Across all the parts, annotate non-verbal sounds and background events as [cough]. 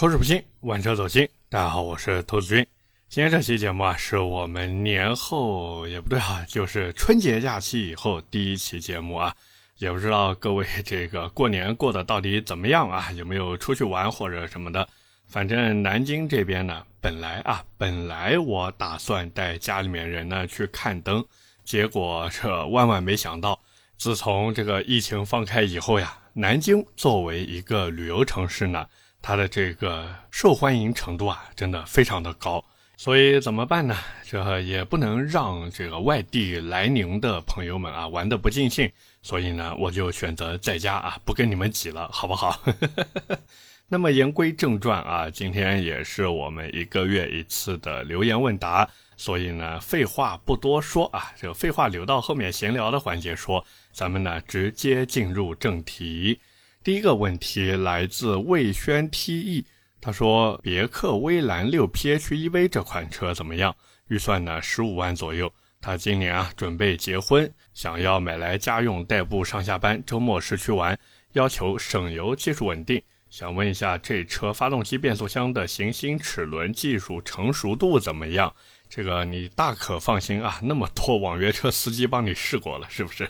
口齿不清，玩车走心。大家好，我是投资君。今天这期节目啊，是我们年后也不对啊，就是春节假期以后第一期节目啊。[laughs] 也不知道各位这个过年过得到底怎么样啊？有没有出去玩或者什么的？反正南京这边呢，本来啊，本来我打算带家里面人呢去看灯，结果这万万没想到，自从这个疫情放开以后呀，南京作为一个旅游城市呢。它的这个受欢迎程度啊，真的非常的高，所以怎么办呢？这也不能让这个外地来宁的朋友们啊玩得不尽兴，所以呢，我就选择在家啊，不跟你们挤了，好不好？[laughs] 那么言归正传啊，今天也是我们一个月一次的留言问答，所以呢，废话不多说啊，这个废话留到后面闲聊的环节说，咱们呢直接进入正题。第一个问题来自魏轩 T.E，他说别克威兰六 PHEV 这款车怎么样？预算呢十五万左右。他今年啊准备结婚，想要买来家用代步上下班，周末市区玩，要求省油、技术稳定。想问一下这车发动机、变速箱的行星齿轮技术成熟度怎么样？这个你大可放心啊，那么多网约车司机帮你试过了，是不是？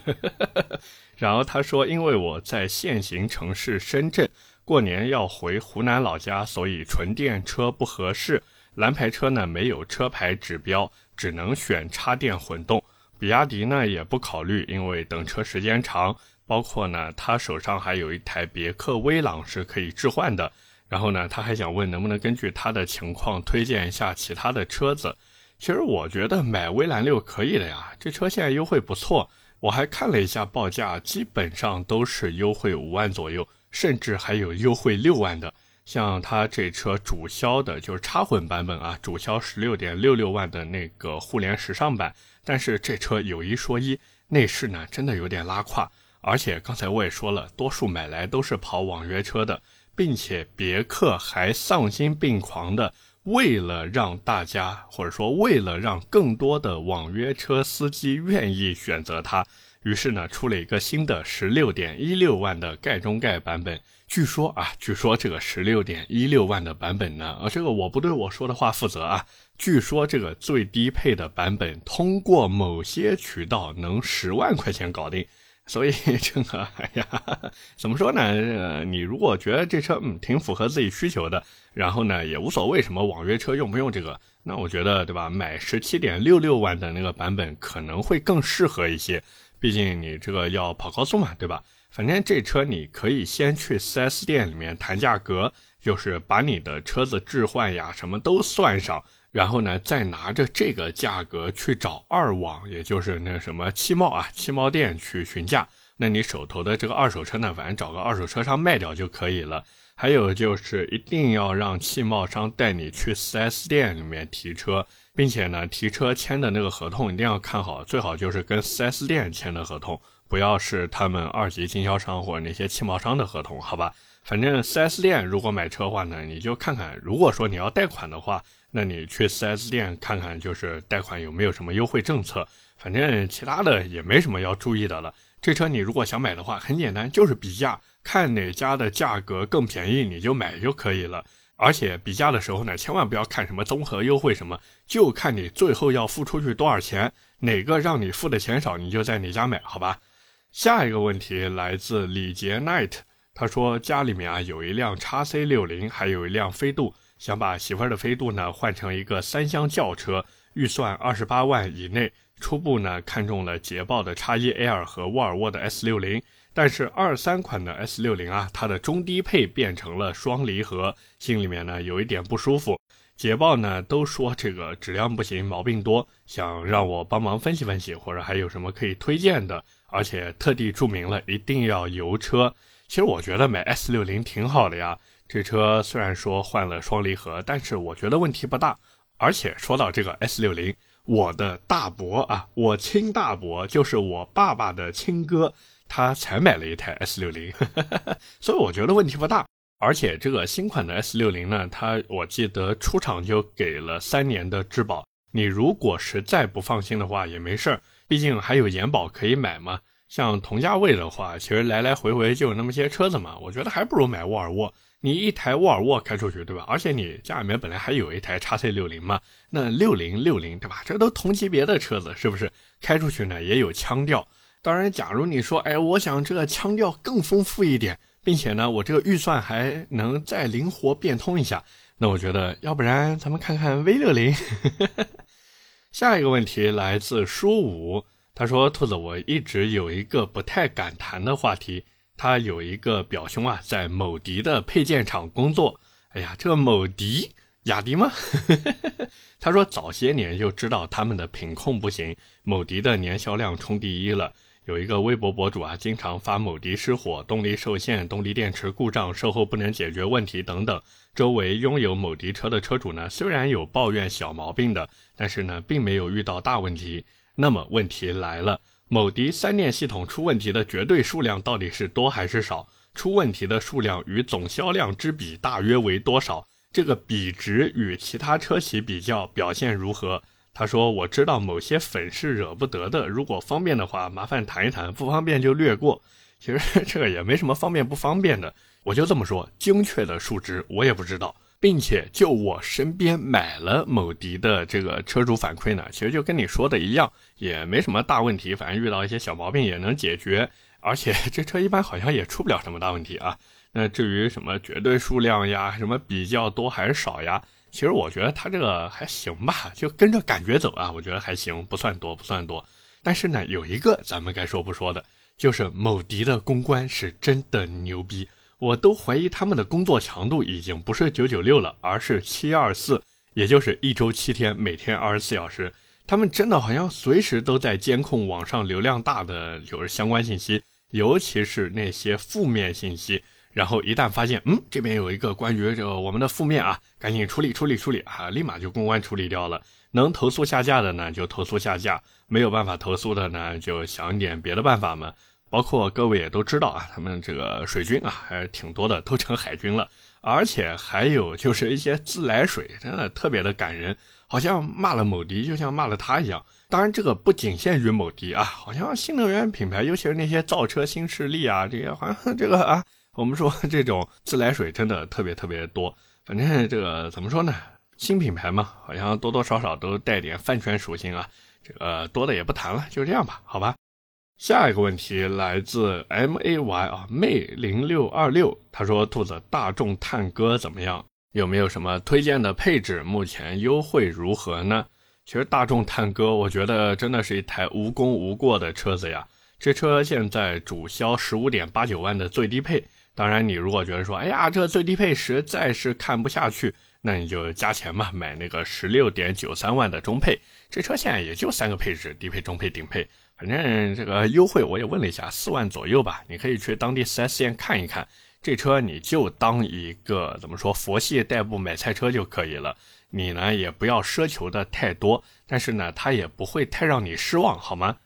然后他说，因为我在现行城市深圳过年要回湖南老家，所以纯电车不合适。蓝牌车呢没有车牌指标，只能选插电混动。比亚迪呢也不考虑，因为等车时间长。包括呢，他手上还有一台别克威朗是可以置换的。然后呢，他还想问能不能根据他的情况推荐一下其他的车子。其实我觉得买威兰六可以的呀，这车现在优惠不错。我还看了一下报价，基本上都是优惠五万左右，甚至还有优惠六万的。像它这车主销的就是插混版本啊，主销十六点六六万的那个互联时尚版。但是这车有一说一，内饰呢真的有点拉胯，而且刚才我也说了，多数买来都是跑网约车的，并且别克还丧心病狂的。为了让大家，或者说为了让更多的网约车司机愿意选择它，于是呢出了一个新的十六点一六万的盖中盖版本。据说啊，据说这个十六点一六万的版本呢，啊，这个我不对我说的话负责啊。据说这个最低配的版本，通过某些渠道能十万块钱搞定。所以 [laughs] 这个，哎呀，怎么说呢？呃，你如果觉得这车嗯挺符合自己需求的，然后呢也无所谓什么网约车用不用这个，那我觉得对吧？买十七点六六万的那个版本可能会更适合一些，毕竟你这个要跑高速嘛，对吧？反正这车你可以先去 4S 店里面谈价格，就是把你的车子置换呀什么都算上。然后呢，再拿着这个价格去找二网，也就是那什么汽贸啊、汽贸店去询价。那你手头的这个二手车呢，反正找个二手车商卖掉就可以了。还有就是一定要让汽贸商带你去 4S 店里面提车，并且呢，提车签的那个合同一定要看好，最好就是跟 4S 店签的合同，不要是他们二级经销商或者那些汽贸商的合同，好吧？反正 4S 店如果买车的话呢，你就看看，如果说你要贷款的话。那你去 4S 店看看，就是贷款有没有什么优惠政策。反正其他的也没什么要注意的了。这车你如果想买的话，很简单，就是比价，看哪家的价格更便宜，你就买就可以了。而且比价的时候呢，千万不要看什么综合优惠什么，就看你最后要付出去多少钱，哪个让你付的钱少，你就在哪家买，好吧？下一个问题来自李杰 Night，他说家里面啊有一辆叉 C 六零，还有一辆飞度。想把媳妇儿的飞度呢换成一个三厢轿车，预算二十八万以内。初步呢看中了捷豹的叉一 L 和沃尔沃的 S 六零，但是二三款的 S 六零啊，它的中低配变成了双离合，心里面呢有一点不舒服。捷豹呢都说这个质量不行，毛病多，想让我帮忙分析分析，或者还有什么可以推荐的，而且特地注明了一定要油车。其实我觉得买 S 六零挺好的呀。这车虽然说换了双离合，但是我觉得问题不大。而且说到这个 S 六零，我的大伯啊，我亲大伯就是我爸爸的亲哥，他才买了一台 S 六零，[laughs] 所以我觉得问题不大。而且这个新款的 S 六零呢，它我记得出厂就给了三年的质保，你如果实在不放心的话也没事儿，毕竟还有延保可以买嘛。像同价位的话，其实来来回回就有那么些车子嘛，我觉得还不如买沃尔沃。你一台沃尔沃开出去，对吧？而且你家里面本来还有一台叉 C 六零嘛，那六零六零，对吧？这都同级别的车子，是不是？开出去呢也有腔调。当然，假如你说，哎，我想这个腔调更丰富一点，并且呢，我这个预算还能再灵活变通一下，那我觉得，要不然咱们看看 V 六零。[laughs] 下一个问题来自书武，他说：“兔子，我一直有一个不太敢谈的话题。他有一个表兄啊，在某迪的配件厂工作。哎呀，这个某迪，雅迪吗？[laughs] 他说早些年就知道他们的品控不行，某迪的年销量冲第一了。”有一个微博博主啊，经常发某迪失火、动力受限、动力电池故障、售后不能解决问题等等。周围拥有某迪车的车主呢，虽然有抱怨小毛病的，但是呢，并没有遇到大问题。那么问题来了，某迪三电系统出问题的绝对数量到底是多还是少？出问题的数量与总销量之比大约为多少？这个比值与其他车企比较表现如何？他说：“我知道某些粉是惹不得的，如果方便的话，麻烦谈一谈；不方便就略过。其实这个也没什么方便不方便的，我就这么说，精确的数值我也不知道。并且就我身边买了某迪的这个车主反馈呢，其实就跟你说的一样，也没什么大问题，反正遇到一些小毛病也能解决，而且这车一般好像也出不了什么大问题啊。那至于什么绝对数量呀，什么比较多还是少呀？”其实我觉得他这个还行吧，就跟着感觉走啊，我觉得还行，不算多，不算多。但是呢，有一个咱们该说不说的，就是某迪的公关是真的牛逼，我都怀疑他们的工作强度已经不是九九六了，而是七二四，也就是一周七天，每天二十四小时。他们真的好像随时都在监控网上流量大的就是相关信息，尤其是那些负面信息。然后一旦发现，嗯，这边有一个关于这我们的负面啊，赶紧处理处理处理啊，立马就公关处理掉了。能投诉下架的呢，就投诉下架；没有办法投诉的呢，就想点别的办法嘛。包括各位也都知道啊，他们这个水军啊还是挺多的，都成海军了。而且还有就是一些自来水，真的特别的感人，好像骂了某迪就像骂了他一样。当然，这个不仅限于某迪啊，好像新能源品牌，尤其是那些造车新势力啊，这些好像这个啊。我们说这种自来水真的特别特别多，反正这个怎么说呢？新品牌嘛，好像多多少少都带点饭圈属性啊。这个多的也不谈了，就这样吧，好吧。下一个问题来自 M A Y 啊，妹零六二六，他说：“兔子，大众探歌怎么样？有没有什么推荐的配置？目前优惠如何呢？”其实大众探歌，我觉得真的是一台无功无过的车子呀。这车现在主销十五点八九万的最低配。当然，你如果觉得说，哎呀，这最低配实在是看不下去，那你就加钱嘛，买那个十六点九三万的中配。这车现在也就三个配置，低配、中配、顶配，反正这个优惠我也问了一下，四万左右吧。你可以去当地 4S 店看一看，这车你就当一个怎么说佛系代步买菜车就可以了。你呢也不要奢求的太多，但是呢它也不会太让你失望，好吗？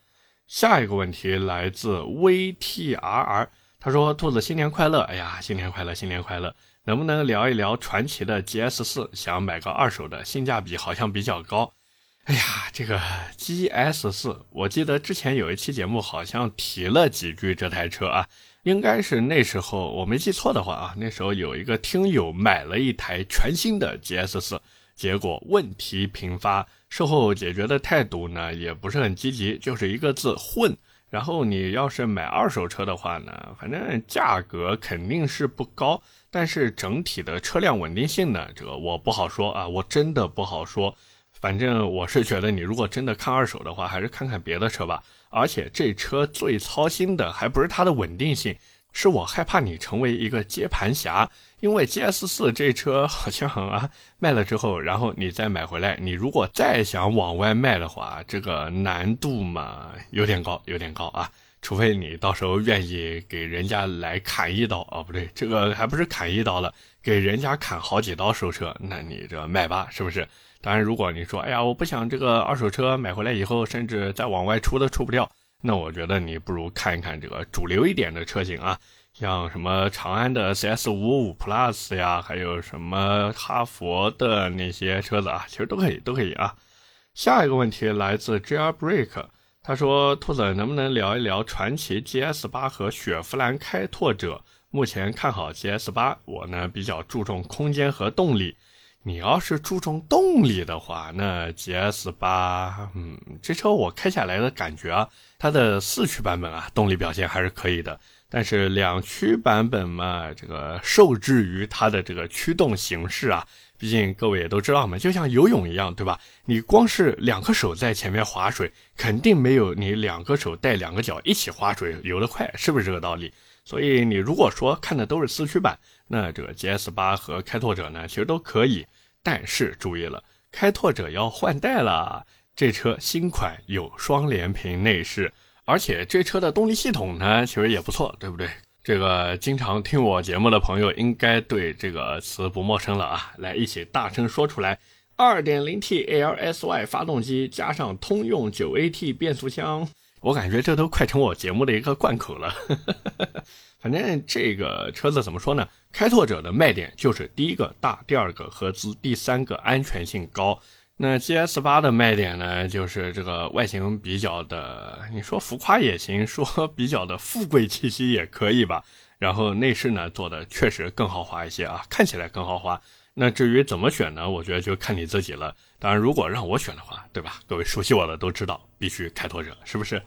下一个问题来自 VTRR。他说：“兔子新年快乐！哎呀，新年快乐，新年快乐！能不能聊一聊传奇的 GS 四？想买个二手的，性价比好像比较高。哎呀，这个 GS 四，我记得之前有一期节目好像提了几句这台车啊，应该是那时候我没记错的话啊，那时候有一个听友买了一台全新的 GS 四，结果问题频发，售后解决的态度呢也不是很积极，就是一个字混。”然后你要是买二手车的话呢，反正价格肯定是不高，但是整体的车辆稳定性呢，这个我不好说啊，我真的不好说。反正我是觉得，你如果真的看二手的话，还是看看别的车吧。而且这车最操心的还不是它的稳定性。是我害怕你成为一个接盘侠，因为 GS 四这车好像啊卖了之后，然后你再买回来，你如果再想往外卖的话，这个难度嘛有点高，有点高啊。除非你到时候愿意给人家来砍一刀啊，不对，这个还不是砍一刀了，给人家砍好几刀收车，那你这卖吧，是不是？当然，如果你说，哎呀，我不想这个二手车买回来以后，甚至再往外出都出不掉。那我觉得你不如看一看这个主流一点的车型啊，像什么长安的 CS 五五 Plus 呀，还有什么哈佛的那些车子啊，其实都可以，都可以啊。下一个问题来自 Jr Break，他说：兔子能不能聊一聊传祺 GS 八和雪佛兰开拓者目前看好 GS 八，我呢比较注重空间和动力。你要是注重动力的话，那 GS 八，嗯，这车我开下来的感觉啊，它的四驱版本啊，动力表现还是可以的。但是两驱版本嘛，这个受制于它的这个驱动形式啊，毕竟各位也都知道嘛，就像游泳一样，对吧？你光是两个手在前面划水，肯定没有你两个手带两个脚一起划水游得快，是不是这个道理？所以你如果说看的都是四驱版，那这个 GS 八和开拓者呢，其实都可以。但是注意了，开拓者要换代了。这车新款有双联屏内饰，而且这车的动力系统呢，其实也不错，对不对？这个经常听我节目的朋友应该对这个词不陌生了啊！来，一起大声说出来：2.0T LSY 发动机加上通用 9AT 变速箱。我感觉这都快成我节目的一个贯口了。[laughs] 反正这个车子怎么说呢？开拓者的卖点就是第一个大，第二个合资，第三个安全性高。那 GS 八的卖点呢，就是这个外形比较的，你说浮夸也行，说比较的富贵气息也可以吧。然后内饰呢做的确实更豪华一些啊，看起来更豪华。那至于怎么选呢？我觉得就看你自己了。当然，如果让我选的话，对吧？各位熟悉我的都知道，必须开拓者，是不是？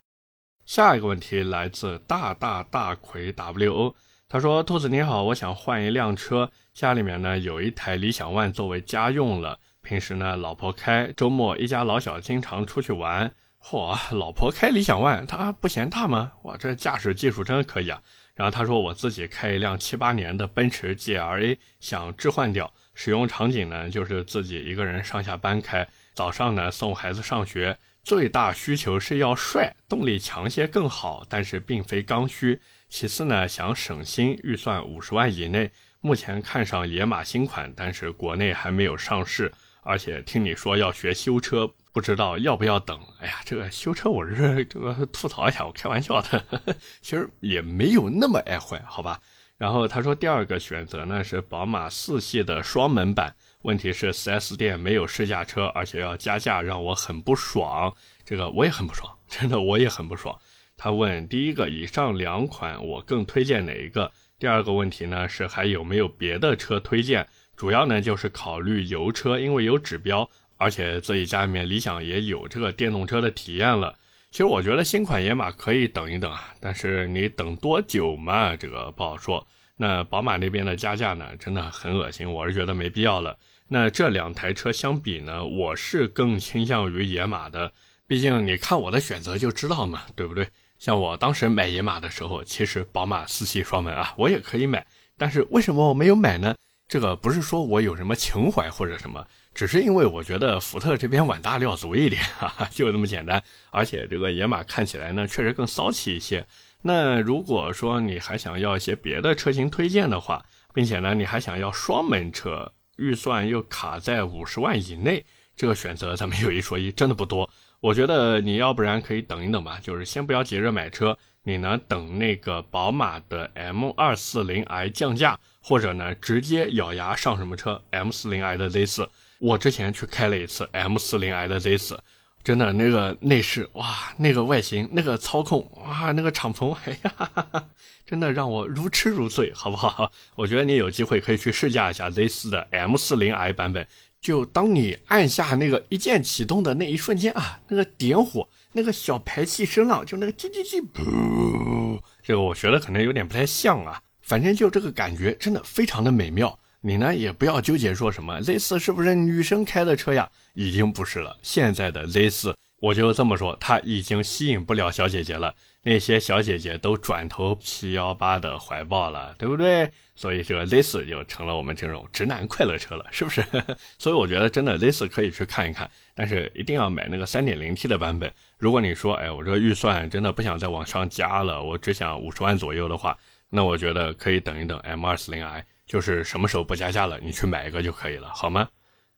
下一个问题来自大大大魁 WO，他说：“兔子你好，我想换一辆车，家里面呢有一台理想 ONE 作为家用了，平时呢老婆开，周末一家老小经常出去玩。嚯，老婆开理想 ONE，他不嫌大吗？哇，这驾驶技术真可以啊。然后他说我自己开一辆七八年的奔驰 GLA，想置换掉，使用场景呢就是自己一个人上下班开，早上呢送孩子上学。”最大需求是要帅，动力强些更好，但是并非刚需。其次呢，想省心，预算五十万以内。目前看上野马新款，但是国内还没有上市。而且听你说要学修车，不知道要不要等。哎呀，这个修车我是 [laughs] 这个吐槽一下，我开玩笑的，[laughs] 其实也没有那么爱坏，好吧。然后他说第二个选择呢是宝马四系的双门版。问题是 4S 店没有试驾车，而且要加价，让我很不爽。这个我也很不爽，真的我也很不爽。他问第一个，以上两款我更推荐哪一个？第二个问题呢是还有没有别的车推荐？主要呢就是考虑油车，因为有指标，而且自己家里面理想也有这个电动车的体验了。其实我觉得新款野马可以等一等啊，但是你等多久嘛？这个不好说。那宝马那边的加价呢，真的很恶心，我是觉得没必要了。那这两台车相比呢，我是更倾向于野马的，毕竟你看我的选择就知道嘛，对不对？像我当时买野马的时候，其实宝马四系双门啊，我也可以买，但是为什么我没有买呢？这个不是说我有什么情怀或者什么，只是因为我觉得福特这边碗大料足一点，[laughs] 哈哈，就这么简单。而且这个野马看起来呢，确实更骚气一些。那如果说你还想要一些别的车型推荐的话，并且呢，你还想要双门车。预算又卡在五十万以内，这个选择咱们有一说一，真的不多。我觉得你要不然可以等一等吧，就是先不要急着买车，你呢等那个宝马的 M 二四零 i 降价，或者呢直接咬牙上什么车 M 四零 i 的 Z 四。我之前去开了一次 M 四零 i 的 Z 四。真的那个内饰哇，那个外形，那个操控哇，那个敞篷，哎呀，哈 [laughs] 哈真的让我如痴如醉，好不好？[laughs] 我觉得你有机会可以去试驾一下 Z4 的 M40i 版本。就当你按下那个一键启动的那一瞬间啊，那个点火，那个小排气声浪，就那个叽叽叽，噗，这个我学的可能有点不太像啊，反正就这个感觉真的非常的美妙。你呢也不要纠结说什么 Z 四是不是女生开的车呀？已经不是了。现在的 Z 四，我就这么说，它已经吸引不了小姐姐了。那些小姐姐都转投七幺八的怀抱了，对不对？所以这个 Z 四就成了我们这种直男快乐车了，是不是？[laughs] 所以我觉得真的 Z 四可以去看一看，但是一定要买那个三点零 T 的版本。如果你说，哎，我这个预算真的不想再往上加了，我只想五十万左右的话，那我觉得可以等一等 M 二四零 i。就是什么时候不加价了，你去买一个就可以了，好吗？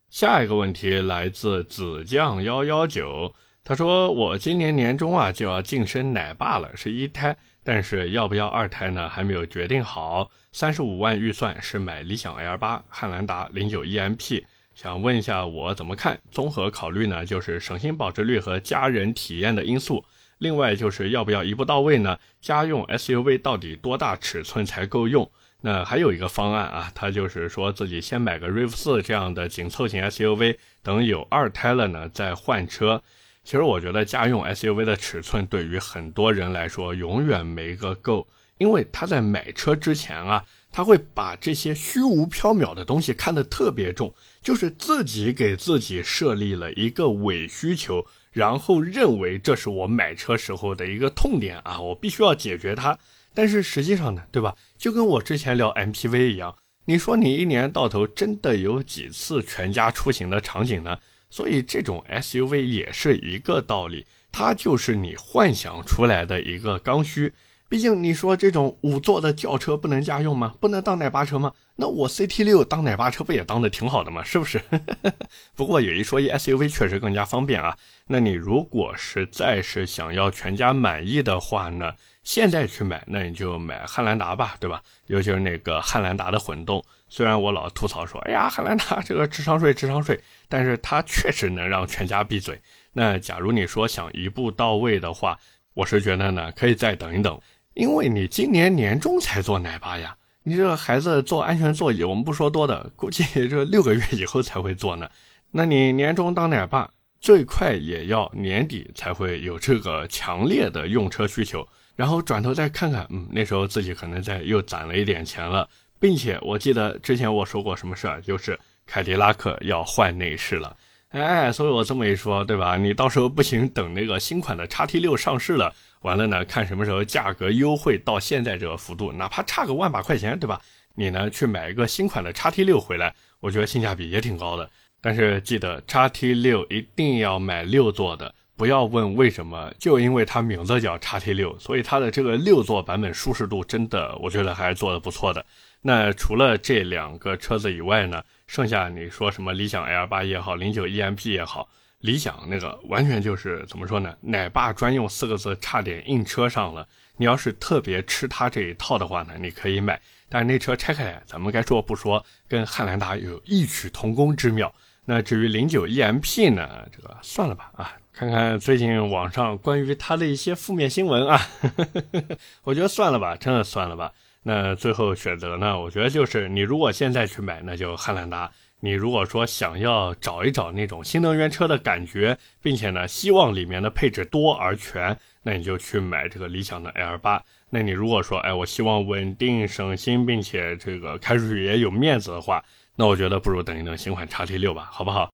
下一个问题来自子酱幺幺九，他说我今年年中啊就要晋升奶爸了，是一胎，但是要不要二胎呢？还没有决定好。三十五万预算是买理想 L 八、汉兰达零九 EMP，想问一下我怎么看？综合考虑呢，就是省心保值率和家人体验的因素。另外就是要不要一步到位呢？家用 SUV 到底多大尺寸才够用？那还有一个方案啊，他就是说自己先买个 RAV4 这样的紧凑型 SUV，等有二胎了呢再换车。其实我觉得家用 SUV 的尺寸对于很多人来说永远没个够，因为他在买车之前啊，他会把这些虚无缥缈的东西看得特别重，就是自己给自己设立了一个伪需求。然后认为这是我买车时候的一个痛点啊，我必须要解决它。但是实际上呢，对吧？就跟我之前聊 MPV 一样，你说你一年到头真的有几次全家出行的场景呢？所以这种 SUV 也是一个道理，它就是你幻想出来的一个刚需。毕竟你说这种五座的轿车不能家用吗？不能当奶爸车吗？那我 CT 六当奶爸车不也当的挺好的吗？是不是？[laughs] 不过有一说一，SUV 确实更加方便啊。那你如果实在是想要全家满意的话呢，现在去买，那你就买汉兰达吧，对吧？尤其是那个汉兰达的混动。虽然我老吐槽说，哎呀，汉兰达这个智商税，智商税，但是它确实能让全家闭嘴。那假如你说想一步到位的话，我是觉得呢，可以再等一等。因为你今年年中才做奶爸呀，你这个孩子坐安全座椅，我们不说多的，估计这六个月以后才会做呢。那你年终当奶爸，最快也要年底才会有这个强烈的用车需求，然后转头再看看，嗯，那时候自己可能在又攒了一点钱了，并且我记得之前我说过什么事儿，就是凯迪拉克要换内饰了。哎，所以我这么一说，对吧？你到时候不行，等那个新款的叉 T 六上市了，完了呢，看什么时候价格优惠到现在这个幅度，哪怕差个万把块钱，对吧？你呢去买一个新款的叉 T 六回来，我觉得性价比也挺高的。但是记得叉 T 六一定要买六座的，不要问为什么，就因为它名字叫叉 T 六，所以它的这个六座版本舒适度真的，我觉得还是做的不错的。那除了这两个车子以外呢？剩下你说什么理想 L 八也好，零九 EMP 也好，理想那个完全就是怎么说呢？奶爸专用四个字差点印车上了。你要是特别吃它这一套的话呢，你可以买。但是那车拆开来，咱们该说不说，跟汉兰达有异曲同工之妙。那至于零九 EMP 呢，这个算了吧啊，看看最近网上关于它的一些负面新闻啊呵呵，[laughs] 我觉得算了吧，真的算了吧。那最后选择呢？我觉得就是你如果现在去买，那就汉兰达；你如果说想要找一找那种新能源车的感觉，并且呢希望里面的配置多而全，那你就去买这个理想的 L 八。那你如果说，哎，我希望稳定省心，并且这个开出去也有面子的话，那我觉得不如等一等新款叉 T 六吧，好不好？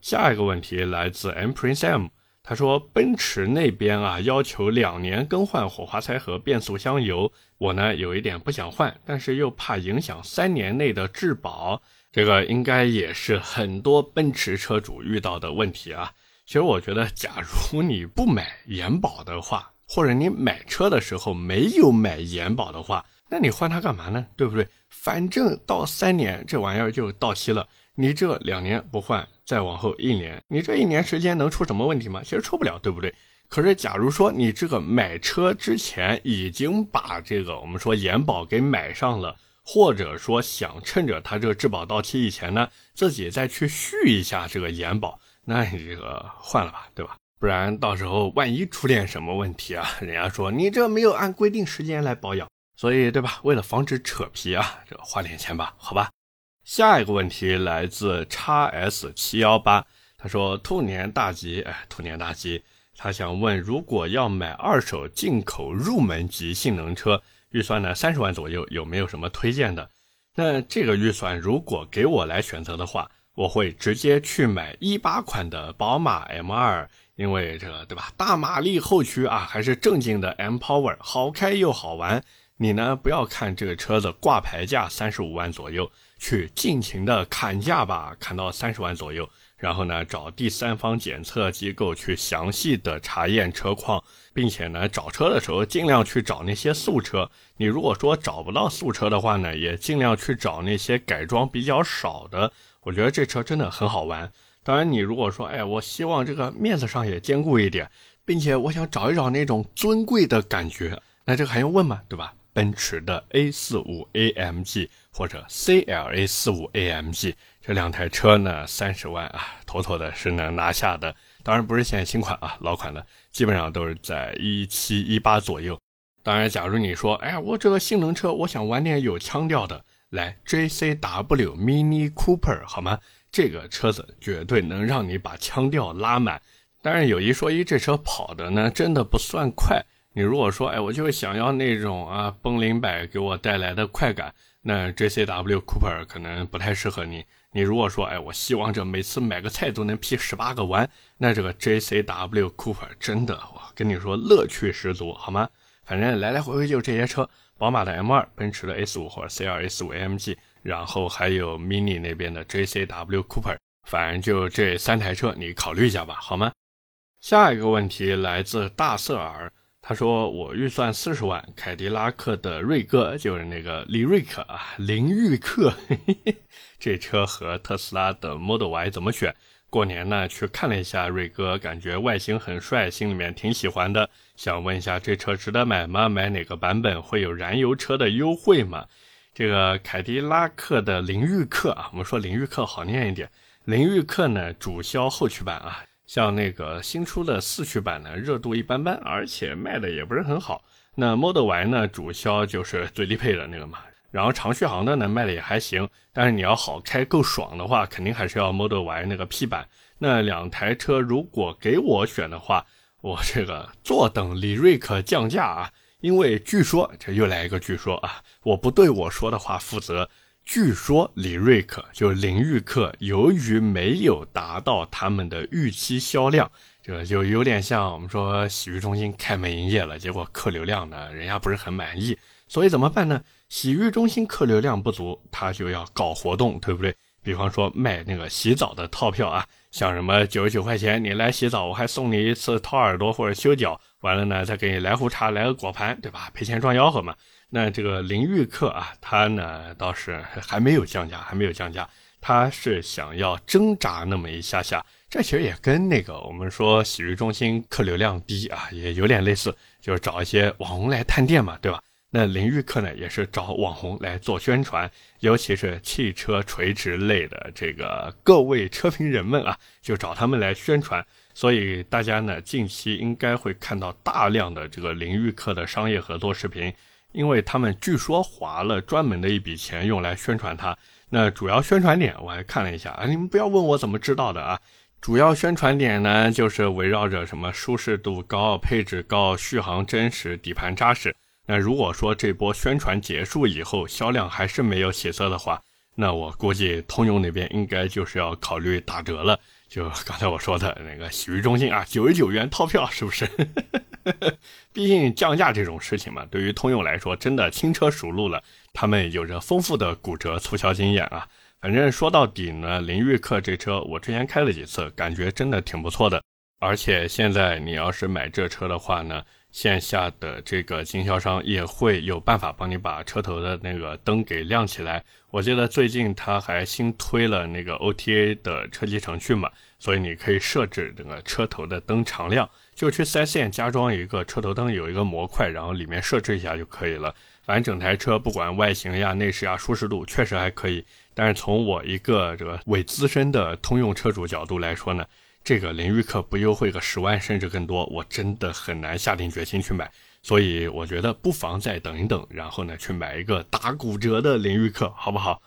下一个问题来自 M Prince M。他说：“奔驰那边啊，要求两年更换火花塞和变速箱油。我呢，有一点不想换，但是又怕影响三年内的质保。这个应该也是很多奔驰车主遇到的问题啊。其实我觉得，假如你不买延保的话，或者你买车的时候没有买延保的话，那你换它干嘛呢？对不对？反正到三年这玩意儿就到期了。”你这两年不换，再往后一年，你这一年时间能出什么问题吗？其实出不了，对不对？可是假如说你这个买车之前已经把这个我们说延保给买上了，或者说想趁着它这个质保到期以前呢，自己再去续一下这个延保，那你这个换了吧，对吧？不然到时候万一出点什么问题啊，人家说你这没有按规定时间来保养，所以对吧？为了防止扯皮啊，这花点钱吧，好吧？下一个问题来自叉 S 七幺八，他说兔年大吉，哎，兔年大吉。他想问，如果要买二手进口入门级性能车，预算呢三十万左右，有没有什么推荐的？那这个预算如果给我来选择的话，我会直接去买一八款的宝马 M 二，因为这个对吧，大马力后驱啊，还是正经的 M Power，好开又好玩。你呢，不要看这个车子挂牌价三十五万左右。去尽情的砍价吧，砍到三十万左右，然后呢，找第三方检测机构去详细的查验车况，并且呢，找车的时候尽量去找那些素车。你如果说找不到素车的话呢，也尽量去找那些改装比较少的。我觉得这车真的很好玩。当然，你如果说，哎，我希望这个面子上也兼顾一点，并且我想找一找那种尊贵的感觉，那这个还用问吗？对吧？奔驰的 A 四五 AMG 或者 CLA 四五 AMG 这两台车呢，三十万啊，妥妥的是能拿下的。当然不是现在新款啊，老款的基本上都是在一七一八左右。当然，假如你说，哎呀，我这个性能车，我想玩点有腔调的，来 JCW Mini Cooper 好吗？这个车子绝对能让你把腔调拉满。当然有一说一，这车跑的呢，真的不算快。你如果说，哎，我就想要那种啊，崩零百给我带来的快感，那 JCW Cooper 可能不太适合你。你如果说，哎，我希望这每次买个菜都能劈十八个弯，那这个 JCW Cooper 真的，我跟你说，乐趣十足，好吗？反正来来回回就这些车，宝马的 M2，奔驰的 S5 或者 C2、S5 AMG，然后还有 Mini 那边的 JCW Cooper，反正就这三台车，你考虑一下吧，好吗？下一个问题来自大瑟尔。他说：“我预算四十万，凯迪拉克的锐哥就是那个李瑞克啊，林玉克，[laughs] 这车和特斯拉的 Model Y 怎么选？过年呢去看了一下锐哥，感觉外形很帅，心里面挺喜欢的。想问一下，这车值得买吗？买哪个版本会有燃油车的优惠吗？这个凯迪拉克的林玉克啊，我们说林玉克好念一点，林玉克呢主销后驱版啊。”像那个新出的四驱版呢，热度一般般，而且卖的也不是很好。那 Model Y 呢，主销就是最低配的那个嘛。然后长续航的呢，卖的也还行。但是你要好开够爽的话，肯定还是要 Model Y 那个 P 版。那两台车如果给我选的话，我这个坐等李瑞克降价啊，因为据说这又来一个据说啊，我不对我说的话负责。据说李瑞克就林玉克，由于没有达到他们的预期销量，这就有点像我们说洗浴中心开门营业了，结果客流量呢，人家不是很满意，所以怎么办呢？洗浴中心客流量不足，他就要搞活动，对不对？比方说卖那个洗澡的套票啊，像什么九十九块钱你来洗澡，我还送你一次掏耳朵或者修脚，完了呢再给你来壶茶，来个果盘，对吧？赔钱装吆喝嘛。那这个林玉克啊，他呢倒是还没有降价，还没有降价，他是想要挣扎那么一下下。这其实也跟那个我们说洗浴中心客流量低啊，也有点类似，就是找一些网红来探店嘛，对吧？那林玉克呢，也是找网红来做宣传，尤其是汽车垂直类的这个各位车评人们啊，就找他们来宣传。所以大家呢，近期应该会看到大量的这个林玉克的商业合作视频。因为他们据说花了专门的一笔钱用来宣传它，那主要宣传点我还看了一下啊，你们不要问我怎么知道的啊，主要宣传点呢就是围绕着什么舒适度高、配置高、续航真实、底盘扎实。那如果说这波宣传结束以后销量还是没有起色的话，那我估计通用那边应该就是要考虑打折了。就刚才我说的那个洗浴中心啊，九十九元套票是不是？[laughs] [laughs] 毕竟降价这种事情嘛，对于通用来说，真的轻车熟路了。他们有着丰富的骨折促销经验啊。反正说到底呢，林玉克这车我之前开了几次，感觉真的挺不错的。而且现在你要是买这车的话呢，线下的这个经销商也会有办法帮你把车头的那个灯给亮起来。我记得最近他还新推了那个 OTA 的车机程序嘛，所以你可以设置这个车头的灯常亮。就去四 S 店加装一个车头灯，有一个模块，然后里面设置一下就可以了。反正整台车不管外形呀、内饰呀、舒适度确实还可以。但是从我一个这个伪资深的通用车主角度来说呢，这个林玉克不优惠个十万甚至更多，我真的很难下定决心去买。所以我觉得不妨再等一等，然后呢去买一个打骨折的林玉克，好不好？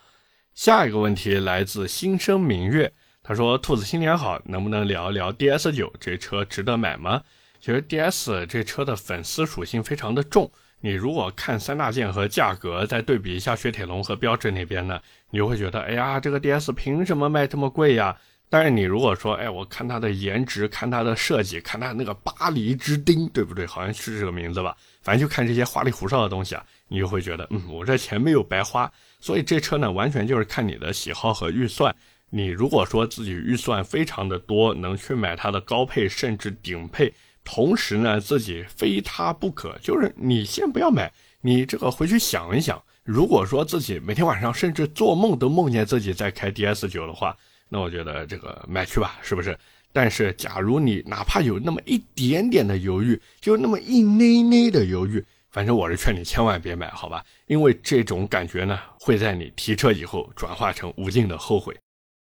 下一个问题来自新生明月。他说：“兔子新年好，能不能聊一聊 DS 九这车值得买吗？其实 DS 这车的粉丝属性非常的重，你如果看三大件和价格，再对比一下雪铁龙和标致那边呢，你就会觉得，哎呀，这个 DS 凭什么卖这么贵呀？但是你如果说，哎，我看它的颜值，看它的设计，看它那个巴黎之钉，对不对？好像是这个名字吧？反正就看这些花里胡哨的东西啊，你就会觉得，嗯，我这钱没有白花。所以这车呢，完全就是看你的喜好和预算。”你如果说自己预算非常的多，能去买它的高配甚至顶配，同时呢自己非它不可，就是你先不要买，你这个回去想一想，如果说自己每天晚上甚至做梦都梦见自己在开 DS 九的话，那我觉得这个买去吧，是不是？但是假如你哪怕有那么一点点的犹豫，就那么一捏捏的犹豫，反正我是劝你千万别买，好吧？因为这种感觉呢，会在你提车以后转化成无尽的后悔。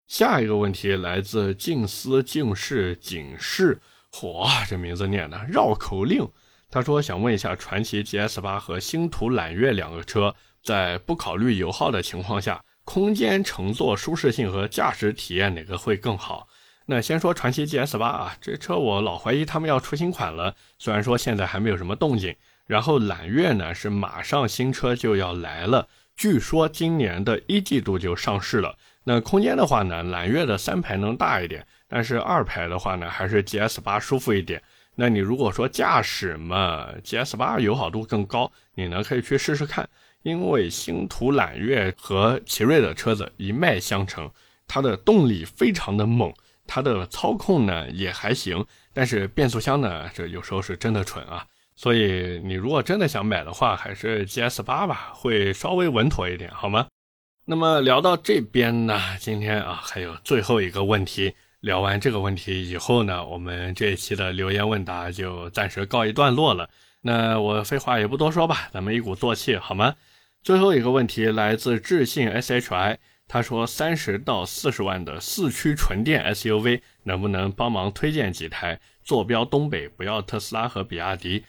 下一个问题来自静思静视景视，嚯，这名字念的绕口令。他说想问一下，传祺 GS 八和星途揽月两个车，在不考虑油耗的情况下，空间、乘坐舒适性和驾驶体验哪个会更好？那先说传祺 GS 八啊，这车我老怀疑他们要出新款了，虽然说现在还没有什么动静。然后揽月呢是马上新车就要来了，据说今年的一季度就上市了。那空间的话呢，揽月的三排能大一点，但是二排的话呢，还是 GS 八舒服一点。那你如果说驾驶嘛，GS 八友好度更高，你呢可以去试试看。因为星途揽月和奇瑞的车子一脉相承，它的动力非常的猛，它的操控呢也还行，但是变速箱呢，这有时候是真的蠢啊。所以你如果真的想买的话，还是 GS 八吧，会稍微稳妥一点，好吗？那么聊到这边呢，今天啊还有最后一个问题，聊完这个问题以后呢，我们这一期的留言问答就暂时告一段落了。那我废话也不多说吧，咱们一鼓作气，好吗？最后一个问题来自智信 SHI，他说三十到四十万的四驱纯电 SUV，能不能帮忙推荐几台？坐标东北，不要特斯拉和比亚迪。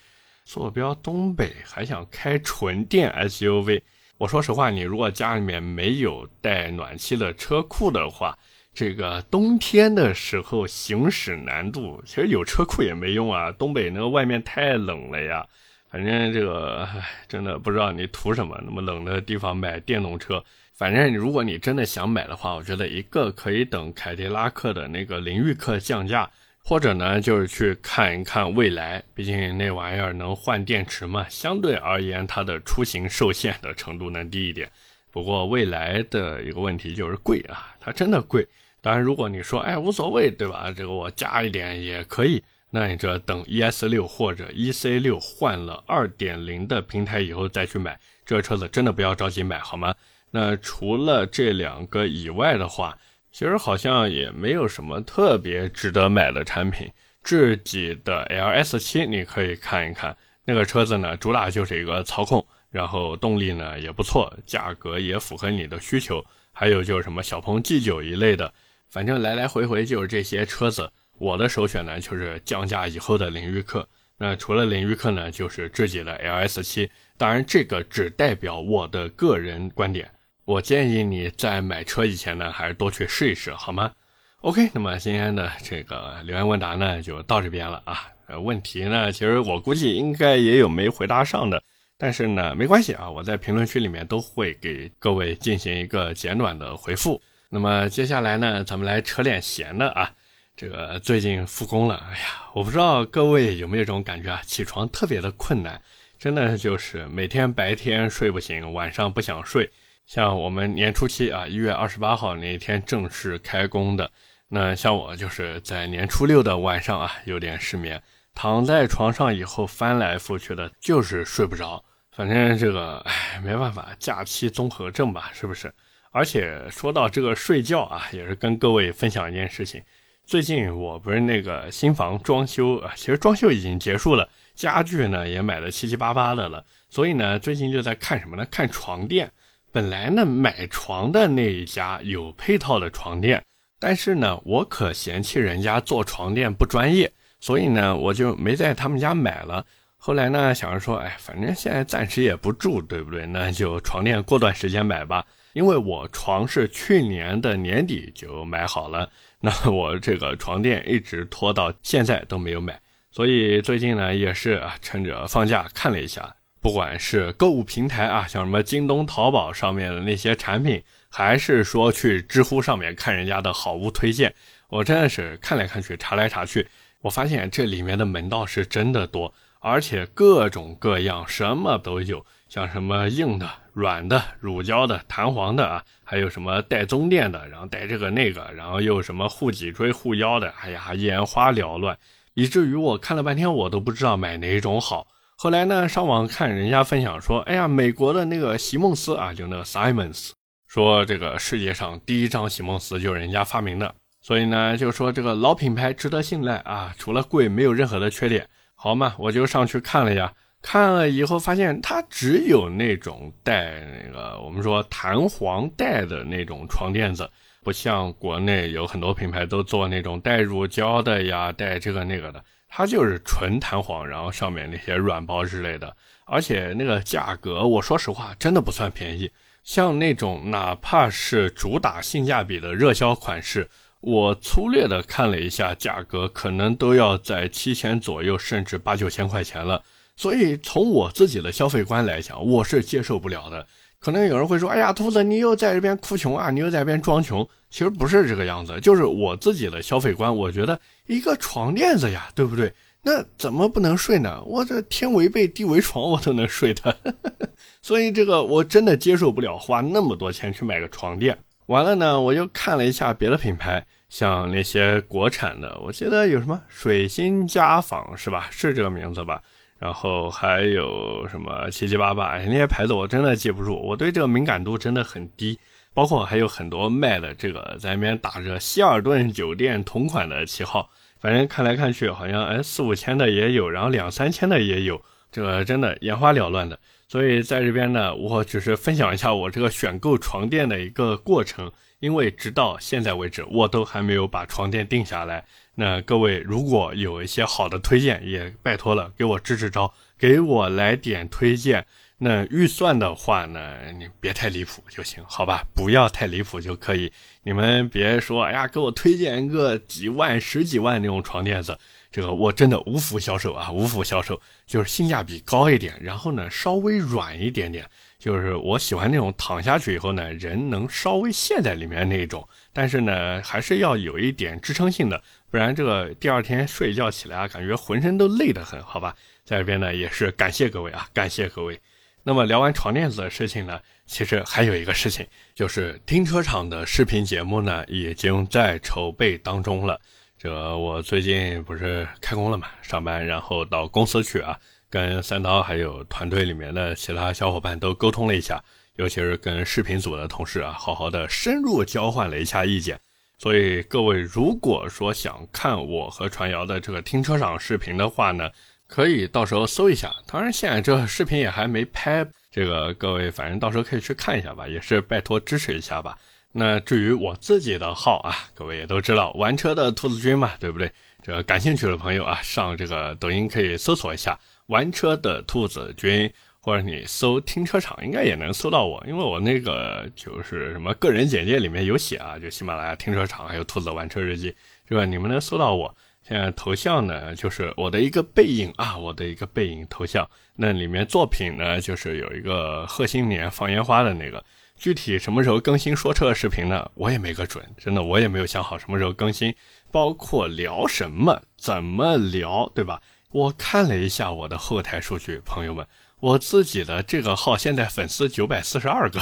坐标东北还想开纯电 SUV？我说实话，你如果家里面没有带暖气的车库的话，这个冬天的时候行驶难度，其实有车库也没用啊。东北那个外面太冷了呀。反正这个真的不知道你图什么，那么冷的地方买电动车。反正如果你真的想买的话，我觉得一个可以等凯迪拉克的那个凌域克降价。或者呢，就是去看一看蔚来，毕竟那玩意儿能换电池嘛，相对而言它的出行受限的程度能低一点。不过蔚来的一个问题就是贵啊，它真的贵。当然，如果你说哎无所谓，对吧？这个我加一点也可以。那你这等 ES 六或者 EC 六换了二点零的平台以后再去买这车子，真的不要着急买，好吗？那除了这两个以外的话。其实好像也没有什么特别值得买的产品。智己的 LS 七你可以看一看，那个车子呢，主打就是一个操控，然后动力呢也不错，价格也符合你的需求。还有就是什么小鹏 G 九一类的，反正来来回回就是这些车子。我的首选呢就是降价以后的领域客。那除了领域客呢，就是智己的 LS 七。当然这个只代表我的个人观点。我建议你在买车以前呢，还是多去试一试，好吗？OK，那么今天的这个留言问答呢，就到这边了啊。问题呢，其实我估计应该也有没回答上的，但是呢，没关系啊，我在评论区里面都会给各位进行一个简短的回复。那么接下来呢，咱们来扯点闲的啊。这个最近复工了，哎呀，我不知道各位有没有这种感觉啊，起床特别的困难，真的就是每天白天睡不醒，晚上不想睡。像我们年初七啊，一月二十八号那一天正式开工的。那像我就是在年初六的晚上啊，有点失眠，躺在床上以后翻来覆去的，就是睡不着。反正这个唉，没办法，假期综合症吧，是不是？而且说到这个睡觉啊，也是跟各位分享一件事情。最近我不是那个新房装修啊，其实装修已经结束了，家具呢也买的七七八八的了，所以呢，最近就在看什么呢？看床垫。本来呢，买床的那一家有配套的床垫，但是呢，我可嫌弃人家做床垫不专业，所以呢，我就没在他们家买了。后来呢，想着说，哎，反正现在暂时也不住，对不对？那就床垫过段时间买吧。因为我床是去年的年底就买好了，那我这个床垫一直拖到现在都没有买，所以最近呢，也是啊，趁着放假看了一下。不管是购物平台啊，像什么京东、淘宝上面的那些产品，还是说去知乎上面看人家的好物推荐，我真的是看来看去、查来查去，我发现这里面的门道是真的多，而且各种各样，什么都有，像什么硬的、软的、乳胶的、弹簧的啊，还有什么带棕垫的，然后带这个那个，然后又什么护脊椎、护腰的，哎呀，眼花缭乱，以至于我看了半天，我都不知道买哪种好。后来呢，上网看人家分享说，哎呀，美国的那个席梦思啊，就那个 Simons，说这个世界上第一张席梦思就是人家发明的，所以呢，就说这个老品牌值得信赖啊，除了贵没有任何的缺点。好嘛，我就上去看了呀，看了以后发现它只有那种带那个我们说弹簧带的那种床垫子，不像国内有很多品牌都做那种带乳胶的呀，带这个那个的，它就是纯弹簧，然后上面那些软包之类的，而且那个价格，我说实话真的不算便宜。像那种哪怕是主打性价比的热销款式，我粗略的看了一下价格，可能都要在七千左右，甚至八九千块钱了。所以从我自己的消费观来讲，我是接受不了的。可能有人会说：“哎呀，兔子，你又在这边哭穷啊，你又在这边装穷。”其实不是这个样子，就是我自己的消费观。我觉得一个床垫子呀，对不对？那怎么不能睡呢？我这天为被，地为床，我都能睡的。[laughs] 所以这个我真的接受不了，花那么多钱去买个床垫。完了呢，我又看了一下别的品牌，像那些国产的，我记得有什么水星家纺是吧？是这个名字吧？然后还有什么七七八八，那些牌子我真的记不住，我对这个敏感度真的很低。包括还有很多卖的这个在那边打着希尔顿酒店同款的旗号，反正看来看去好像哎四五千的也有，然后两三千的也有，这个真的眼花缭乱的。所以在这边呢，我只是分享一下我这个选购床垫的一个过程，因为直到现在为止，我都还没有把床垫定下来。那各位如果有一些好的推荐，也拜托了，给我支支招，给我来点推荐。那预算的话呢，你别太离谱就行，好吧？不要太离谱就可以。你们别说，哎呀，给我推荐一个几万、十几万那种床垫子。这个我真的无福消受啊，无福消受，就是性价比高一点，然后呢稍微软一点点，就是我喜欢那种躺下去以后呢人能稍微陷在里面那种，但是呢还是要有一点支撑性的，不然这个第二天睡觉起来啊感觉浑身都累得很，好吧，在这边呢也是感谢各位啊，感谢各位。那么聊完床垫子的事情呢，其实还有一个事情，就是停车场的视频节目呢已经在筹备当中了。这我最近不是开工了嘛，上班，然后到公司去啊，跟三刀还有团队里面的其他小伙伴都沟通了一下，尤其是跟视频组的同事啊，好好的深入交换了一下意见。所以各位如果说想看我和传谣的这个停车场视频的话呢，可以到时候搜一下。当然现在这视频也还没拍，这个各位反正到时候可以去看一下吧，也是拜托支持一下吧。那至于我自己的号啊，各位也都知道，玩车的兔子君嘛，对不对？这个感兴趣的朋友啊，上这个抖音可以搜索一下“玩车的兔子君”，或者你搜“停车场”，应该也能搜到我，因为我那个就是什么个人简介里面有写啊，就喜马拉雅停车场，还有兔子玩车日记，是吧？你们能搜到我。现在头像呢，就是我的一个背影啊，我的一个背影头像。那里面作品呢，就是有一个贺新年放烟花的那个。具体什么时候更新说车视频呢？我也没个准，真的我也没有想好什么时候更新，包括聊什么、怎么聊，对吧？我看了一下我的后台数据，朋友们，我自己的这个号现在粉丝九百四十二个，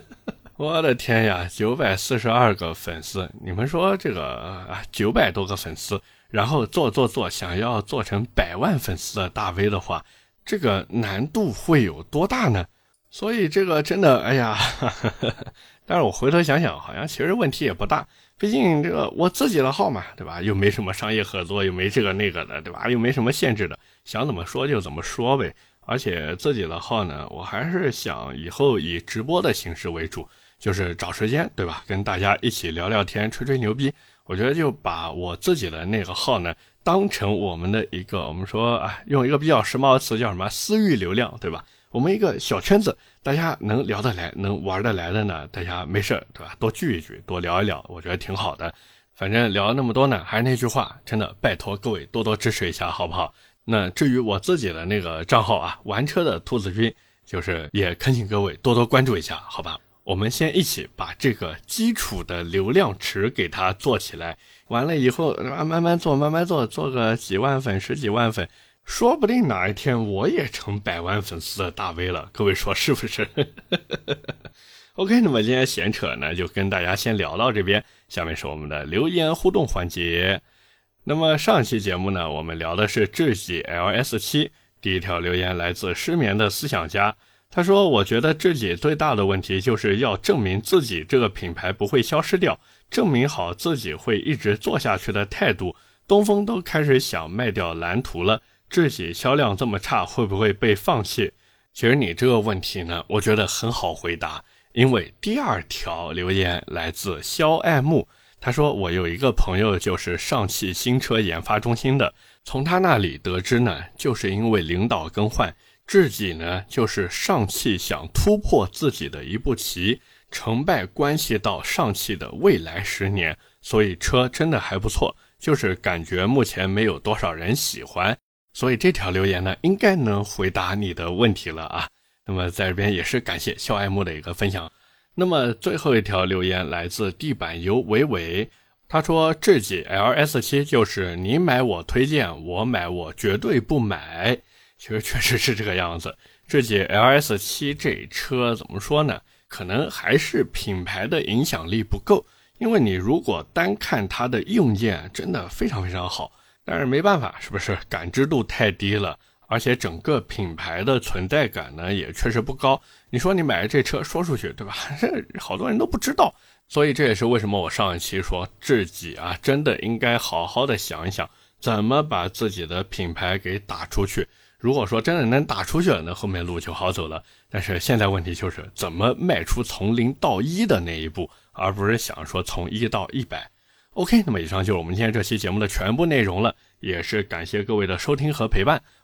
[laughs] 我的天呀，九百四十二个粉丝！你们说这个啊，九百多个粉丝，然后做做做，想要做成百万粉丝的大 V 的话，这个难度会有多大呢？所以这个真的，哎呀，[laughs] 但是我回头想想，好像其实问题也不大。毕竟这个我自己的号嘛，对吧？又没什么商业合作，又没这个那个的，对吧？又没什么限制的，想怎么说就怎么说呗。而且自己的号呢，我还是想以后以直播的形式为主，就是找时间，对吧？跟大家一起聊聊天，吹吹牛逼。我觉得就把我自己的那个号呢，当成我们的一个，我们说啊，用一个比较时髦的词叫什么？私域流量，对吧？我们一个小圈子，大家能聊得来、能玩得来的呢，大家没事对吧？多聚一聚，多聊一聊，我觉得挺好的。反正聊了那么多呢，还是那句话，真的拜托各位多多支持一下，好不好？那至于我自己的那个账号啊，玩车的兔子君，就是也恳请各位多多关注一下，好吧？我们先一起把这个基础的流量池给它做起来，完了以后慢慢慢做，慢慢做，做个几万粉、十几万粉。说不定哪一天我也成百万粉丝的大 V 了，各位说是不是？[laughs] OK，那么今天闲扯呢，就跟大家先聊到这边。下面是我们的留言互动环节。那么上期节目呢，我们聊的是智己 LS 七。第一条留言来自失眠的思想家，他说：“我觉得智己最大的问题就是要证明自己这个品牌不会消失掉，证明好自己会一直做下去的态度。东风都开始想卖掉蓝图了。”智己销量这么差，会不会被放弃？其实你这个问题呢，我觉得很好回答。因为第二条留言来自肖爱慕，他说我有一个朋友就是上汽新车研发中心的，从他那里得知呢，就是因为领导更换，自己呢就是上汽想突破自己的一步棋，成败关系到上汽的未来十年，所以车真的还不错，就是感觉目前没有多少人喜欢，所以这条留言呢应该能回答你的问题了啊。那么在这边也是感谢肖爱慕的一个分享。那么最后一条留言来自地板油伟伟，他说智己 LS 七就是你买我推荐，我买我绝对不买。其实确实是这个样子。智己 LS 七这车怎么说呢？可能还是品牌的影响力不够。因为你如果单看它的硬件，真的非常非常好，但是没办法，是不是感知度太低了？而且整个品牌的存在感呢，也确实不高。你说你买了这车说出去，对吧？[laughs] 这好多人都不知道。所以这也是为什么我上一期说自己啊，真的应该好好的想一想，怎么把自己的品牌给打出去。如果说真的能打出去了，那后面路就好走了。但是现在问题就是怎么迈出从零到一的那一步，而不是想说从一到一百。OK，那么以上就是我们今天这期节目的全部内容了，也是感谢各位的收听和陪伴。